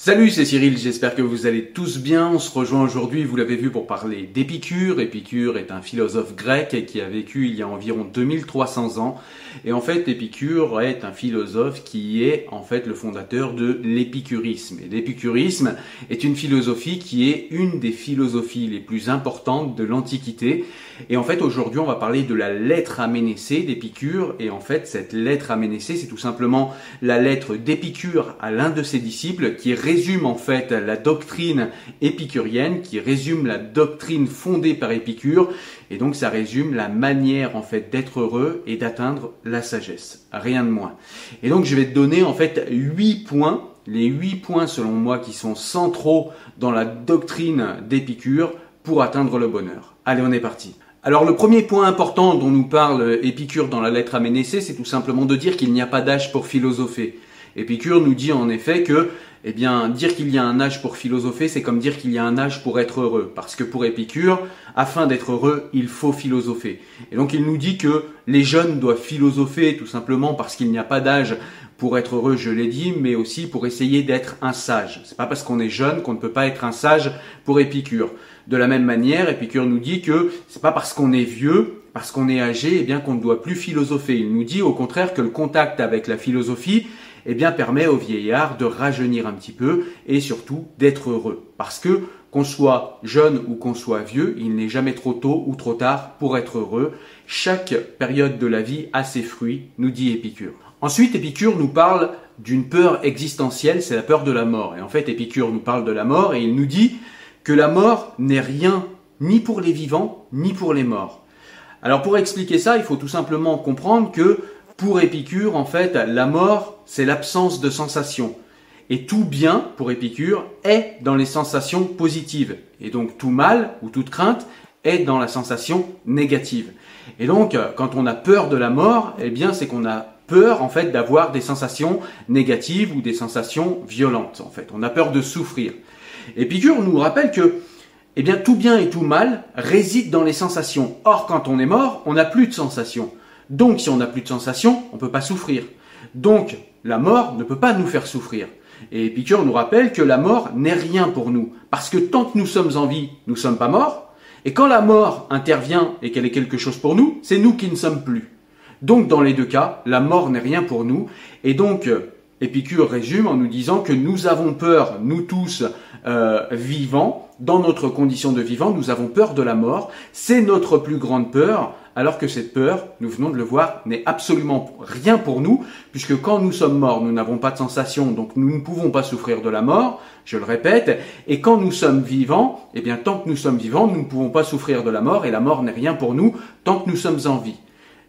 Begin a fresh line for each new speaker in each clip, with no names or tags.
Salut, c'est Cyril, j'espère que vous allez tous bien. On se rejoint aujourd'hui, vous l'avez vu, pour parler d'Épicure. Épicure est un philosophe grec qui a vécu il y a environ 2300 ans. Et en fait, Épicure est un philosophe qui est en fait le fondateur de l'épicurisme. Et l'épicurisme est une philosophie qui est une des philosophies les plus importantes de l'Antiquité. Et en fait, aujourd'hui, on va parler de la lettre aménécée d'Épicure. Et en fait, cette lettre aménécée, c'est tout simplement la lettre d'Épicure à l'un de ses disciples qui résume en fait la doctrine épicurienne, qui résume la doctrine fondée par Épicure. Et donc, ça résume la manière en fait d'être heureux et d'atteindre la sagesse. Rien de moins. Et donc, je vais te donner en fait huit points, les huit points selon moi qui sont centraux dans la doctrine d'Épicure pour atteindre le bonheur. Allez, on est parti. Alors le premier point important dont nous parle Épicure dans la lettre à Ménécée, c'est tout simplement de dire qu'il n'y a pas d'âge pour philosopher. Épicure nous dit en effet que, eh bien, dire qu'il y a un âge pour philosopher, c'est comme dire qu'il y a un âge pour être heureux. Parce que pour Épicure, afin d'être heureux, il faut philosopher. Et donc il nous dit que les jeunes doivent philosopher tout simplement parce qu'il n'y a pas d'âge pour être heureux, je l'ai dit, mais aussi pour essayer d'être un sage. C'est pas parce qu'on est jeune qu'on ne peut pas être un sage pour Épicure. De la même manière, Épicure nous dit que c'est pas parce qu'on est vieux, parce qu'on est âgé, eh bien qu'on ne doit plus philosopher. Il nous dit au contraire que le contact avec la philosophie, eh bien permet aux vieillards de rajeunir un petit peu et surtout d'être heureux. Parce que qu'on soit jeune ou qu'on soit vieux, il n'est jamais trop tôt ou trop tard pour être heureux. Chaque période de la vie a ses fruits, nous dit Épicure. Ensuite, Épicure nous parle d'une peur existentielle, c'est la peur de la mort. Et en fait, Épicure nous parle de la mort et il nous dit que la mort n'est rien ni pour les vivants ni pour les morts. Alors pour expliquer ça, il faut tout simplement comprendre que pour Épicure, en fait, la mort, c'est l'absence de sensations. Et tout bien, pour Épicure, est dans les sensations positives. Et donc tout mal ou toute crainte est dans la sensation négative. Et donc, quand on a peur de la mort, eh bien, c'est qu'on a peur en fait d'avoir des sensations négatives ou des sensations violentes en fait. On a peur de souffrir. Épicure nous rappelle que eh bien tout bien et tout mal réside dans les sensations. Or quand on est mort, on n'a plus de sensations. Donc si on n'a plus de sensations, on ne peut pas souffrir. Donc la mort ne peut pas nous faire souffrir. Et Épicure nous rappelle que la mort n'est rien pour nous. Parce que tant que nous sommes en vie, nous ne sommes pas morts. Et quand la mort intervient et qu'elle est quelque chose pour nous, c'est nous qui ne sommes plus. Donc dans les deux cas, la mort n'est rien pour nous. Et donc euh, Épicure résume en nous disant que nous avons peur, nous tous euh, vivants, dans notre condition de vivant, nous avons peur de la mort. C'est notre plus grande peur, alors que cette peur, nous venons de le voir, n'est absolument rien pour nous, puisque quand nous sommes morts, nous n'avons pas de sensation, donc nous ne pouvons pas souffrir de la mort, je le répète, et quand nous sommes vivants, eh bien tant que nous sommes vivants, nous ne pouvons pas souffrir de la mort, et la mort n'est rien pour nous tant que nous sommes en vie.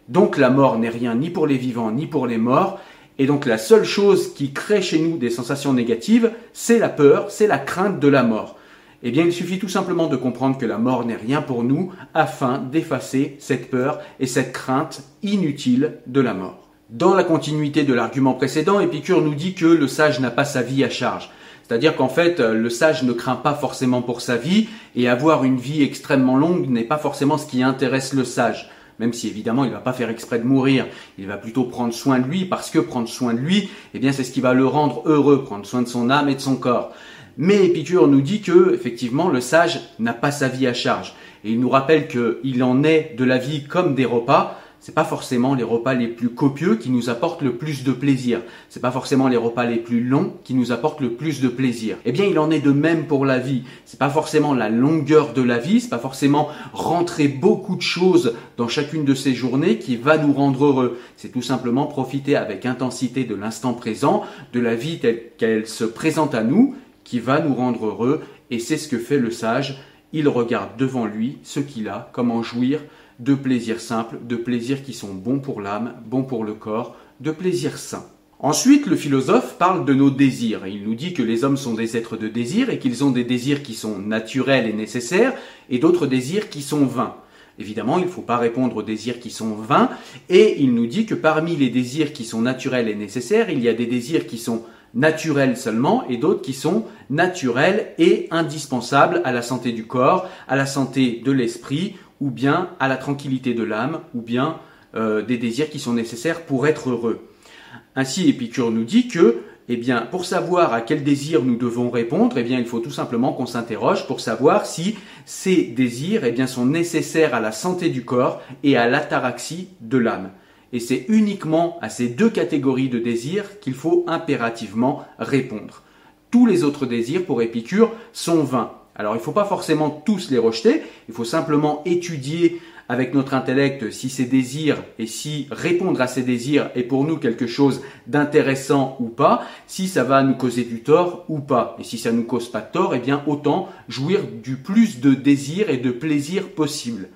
Donc la mort n'est rien ni pour les vivants ni pour les morts. Et donc la seule chose qui crée chez nous des sensations négatives, c'est la peur, c'est la crainte de la mort. Eh bien, il suffit tout simplement de comprendre que la mort n'est rien pour nous afin d'effacer cette peur et cette crainte inutile de la mort. Dans la continuité de l'argument précédent, Épicure nous dit que le sage n'a pas sa vie à charge. C'est-à-dire qu'en fait, le sage ne craint pas forcément pour sa vie et avoir une vie extrêmement longue n'est pas forcément ce qui intéresse le sage même si évidemment il ne va pas faire exprès de mourir, il va plutôt prendre soin de lui parce que prendre soin de lui, eh bien c'est ce qui va le rendre heureux, prendre soin de son âme et de son corps. Mais Épicure nous dit que effectivement le sage n'a pas sa vie à charge et il nous rappelle qu'il en est de la vie comme des repas c'est pas forcément les repas les plus copieux qui nous apportent le plus de plaisir. C'est pas forcément les repas les plus longs qui nous apportent le plus de plaisir. Eh bien, il en est de même pour la vie. C'est pas forcément la longueur de la vie, c'est pas forcément rentrer beaucoup de choses dans chacune de ces journées qui va nous rendre heureux. C'est tout simplement profiter avec intensité de l'instant présent, de la vie telle qu'elle se présente à nous, qui va nous rendre heureux. Et c'est ce que fait le sage. Il regarde devant lui ce qu'il a, comment jouir, de plaisirs simples, de plaisirs qui sont bons pour l'âme, bons pour le corps, de plaisirs sains. Ensuite, le philosophe parle de nos désirs. Il nous dit que les hommes sont des êtres de désir et qu'ils ont des désirs qui sont naturels et nécessaires et d'autres désirs qui sont vains. Évidemment, il ne faut pas répondre aux désirs qui sont vains et il nous dit que parmi les désirs qui sont naturels et nécessaires, il y a des désirs qui sont naturels seulement et d'autres qui sont naturels et indispensables à la santé du corps, à la santé de l'esprit ou bien à la tranquillité de l'âme, ou bien euh, des désirs qui sont nécessaires pour être heureux. Ainsi, Épicure nous dit que, eh bien, pour savoir à quel désir nous devons répondre, eh bien, il faut tout simplement qu'on s'interroge pour savoir si ces désirs, eh bien, sont nécessaires à la santé du corps et à l'ataraxie de l'âme. Et c'est uniquement à ces deux catégories de désirs qu'il faut impérativement répondre. Tous les autres désirs, pour Épicure, sont vains. Alors il ne faut pas forcément tous les rejeter, il faut simplement étudier avec notre intellect si ces désirs et si répondre à ces désirs est pour nous quelque chose d'intéressant ou pas, si ça va nous causer du tort ou pas. Et si ça ne nous cause pas de tort, eh bien autant jouir du plus de désirs et de plaisir possible.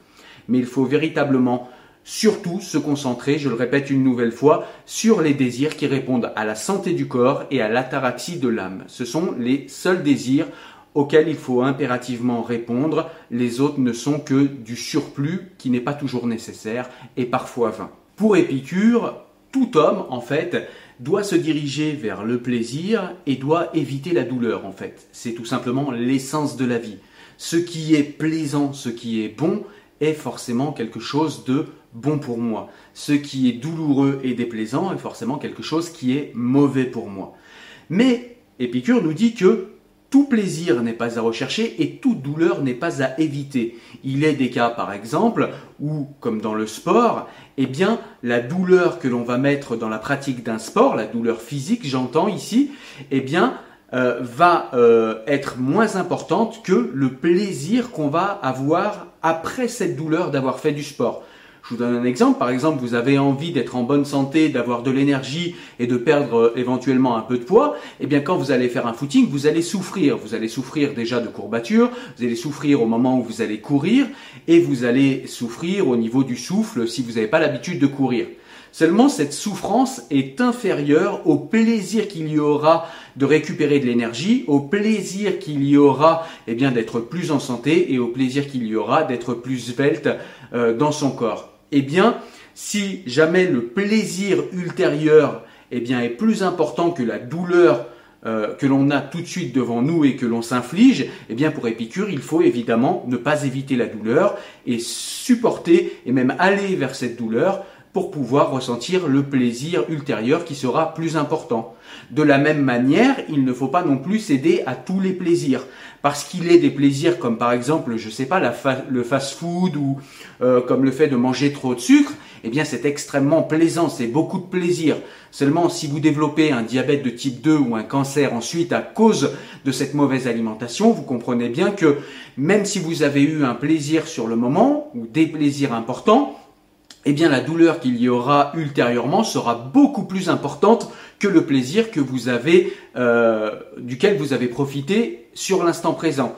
Mais il faut véritablement surtout se concentrer, je le répète une nouvelle fois, sur les désirs qui répondent à la santé du corps et à l'ataraxie de l'âme. Ce sont les seuls désirs auxquels il faut impérativement répondre. Les autres ne sont que du surplus qui n'est pas toujours nécessaire et parfois vain. Pour Épicure, tout homme, en fait, doit se diriger vers le plaisir et doit éviter la douleur, en fait. C'est tout simplement l'essence de la vie. Ce qui est plaisant, ce qui est bon, est forcément quelque chose de bon pour moi. Ce qui est douloureux et déplaisant est forcément quelque chose qui est mauvais pour moi. Mais Épicure nous dit que tout plaisir n'est pas à rechercher et toute douleur n'est pas à éviter. Il est des cas, par exemple, où, comme dans le sport, eh bien, la douleur que l'on va mettre dans la pratique d'un sport, la douleur physique, j'entends ici, eh bien, euh, va euh, être moins importante que le plaisir qu'on va avoir après cette douleur d'avoir fait du sport. Je vous donne un exemple. Par exemple, vous avez envie d'être en bonne santé, d'avoir de l'énergie et de perdre euh, éventuellement un peu de poids. Eh bien, quand vous allez faire un footing, vous allez souffrir. Vous allez souffrir déjà de courbatures, vous allez souffrir au moment où vous allez courir et vous allez souffrir au niveau du souffle si vous n'avez pas l'habitude de courir. Seulement, cette souffrance est inférieure au plaisir qu'il y aura de récupérer de l'énergie, au plaisir qu'il y aura eh bien d'être plus en santé et au plaisir qu'il y aura d'être plus svelte euh, dans son corps eh bien, Si jamais le plaisir ultérieur eh est plus important que la douleur euh, que l'on a tout de suite devant nous et que l'on s'inflige, eh bien pour Épicure, il faut évidemment ne pas éviter la douleur et supporter et même aller vers cette douleur pour pouvoir ressentir le plaisir ultérieur qui sera plus important. De la même manière, il ne faut pas non plus céder à tous les plaisirs. Parce qu'il est des plaisirs comme par exemple, je sais pas, le fast-food ou euh, comme le fait de manger trop de sucre, eh bien c'est extrêmement plaisant, c'est beaucoup de plaisir. Seulement si vous développez un diabète de type 2 ou un cancer ensuite à cause de cette mauvaise alimentation, vous comprenez bien que même si vous avez eu un plaisir sur le moment ou des plaisirs importants, eh bien la douleur qu'il y aura ultérieurement sera beaucoup plus importante que le plaisir que vous avez, euh, duquel vous avez profité sur l'instant présent.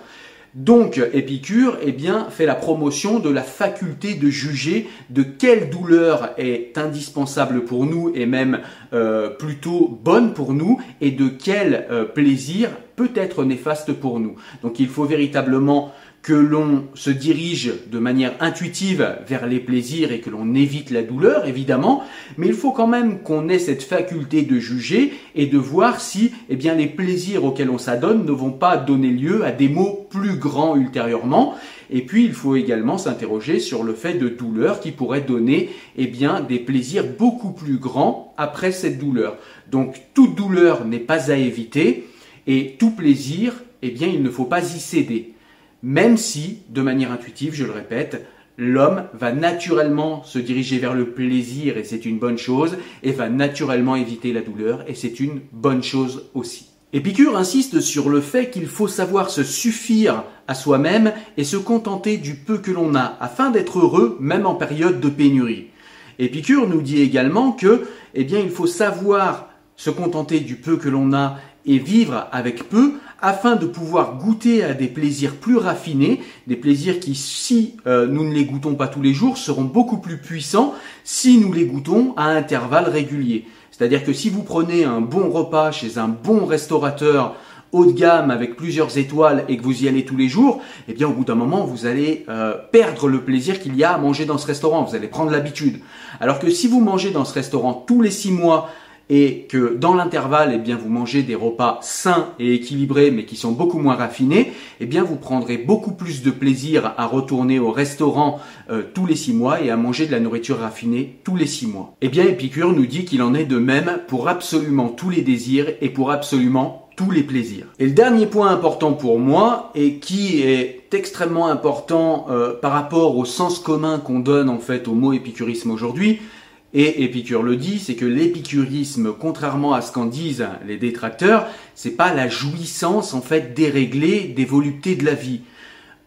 Donc Épicure eh bien, fait la promotion de la faculté de juger de quelle douleur est indispensable pour nous et même euh, plutôt bonne pour nous et de quel euh, plaisir peut être néfaste pour nous. Donc il faut véritablement que l'on se dirige de manière intuitive vers les plaisirs et que l'on évite la douleur, évidemment, mais il faut quand même qu'on ait cette faculté de juger et de voir si eh bien, les plaisirs auxquels on s'adonne ne vont pas donner lieu à des maux plus grands ultérieurement. Et puis, il faut également s'interroger sur le fait de douleur qui pourrait donner eh bien, des plaisirs beaucoup plus grands après cette douleur. Donc, toute douleur n'est pas à éviter et tout plaisir, eh bien, il ne faut pas y céder même si, de manière intuitive, je le répète, l'homme va naturellement se diriger vers le plaisir et c'est une bonne chose, et va naturellement éviter la douleur et c'est une bonne chose aussi. Épicure insiste sur le fait qu'il faut savoir se suffire à soi-même et se contenter du peu que l'on a afin d'être heureux même en période de pénurie. Épicure nous dit également que, eh bien, il faut savoir se contenter du peu que l'on a et vivre avec peu afin de pouvoir goûter à des plaisirs plus raffinés, des plaisirs qui, si euh, nous ne les goûtons pas tous les jours, seront beaucoup plus puissants si nous les goûtons à intervalles réguliers. C'est-à-dire que si vous prenez un bon repas chez un bon restaurateur haut de gamme avec plusieurs étoiles et que vous y allez tous les jours, eh bien au bout d'un moment vous allez euh, perdre le plaisir qu'il y a à manger dans ce restaurant, vous allez prendre l'habitude. Alors que si vous mangez dans ce restaurant tous les six mois et que dans l'intervalle, eh bien, vous mangez des repas sains et équilibrés, mais qui sont beaucoup moins raffinés, eh bien, vous prendrez beaucoup plus de plaisir à retourner au restaurant euh, tous les six mois et à manger de la nourriture raffinée tous les six mois. Eh bien, Épicure nous dit qu'il en est de même pour absolument tous les désirs et pour absolument tous les plaisirs. Et le dernier point important pour moi, et qui est extrêmement important euh, par rapport au sens commun qu'on donne en fait au mot épicurisme aujourd'hui, et Épicure le dit, c'est que l'épicurisme, contrairement à ce qu'en disent les détracteurs, c'est pas la jouissance en fait déréglée des voluptés de la vie.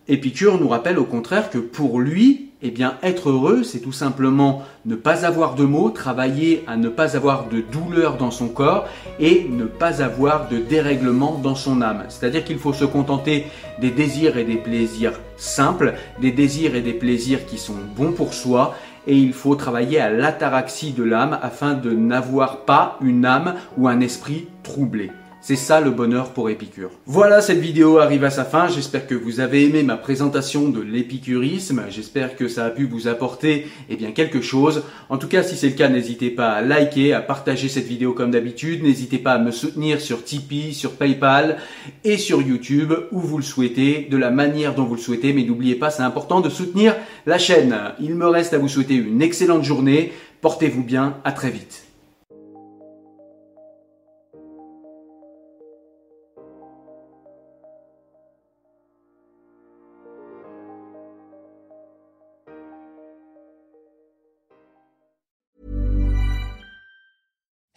Épicure nous rappelle au contraire que pour lui, eh bien, être heureux, c'est tout simplement ne pas avoir de maux, travailler à ne pas avoir de douleur dans son corps et ne pas avoir de dérèglement dans son âme. C'est-à-dire qu'il faut se contenter des désirs et des plaisirs simples, des désirs et des plaisirs qui sont bons pour soi et il faut travailler à l'ataraxie de l'âme afin de n'avoir pas une âme ou un esprit troublé. C'est ça le bonheur pour Épicure. Voilà, cette vidéo arrive à sa fin. J'espère que vous avez aimé ma présentation de l'épicurisme. J'espère que ça a pu vous apporter eh bien, quelque chose. En tout cas, si c'est le cas, n'hésitez pas à liker, à partager cette vidéo comme d'habitude. N'hésitez pas à me soutenir sur Tipeee, sur PayPal et sur YouTube où vous le souhaitez, de la manière dont vous le souhaitez. Mais n'oubliez pas, c'est important de soutenir la chaîne. Il me reste à vous souhaiter une excellente journée. Portez-vous bien. À très vite.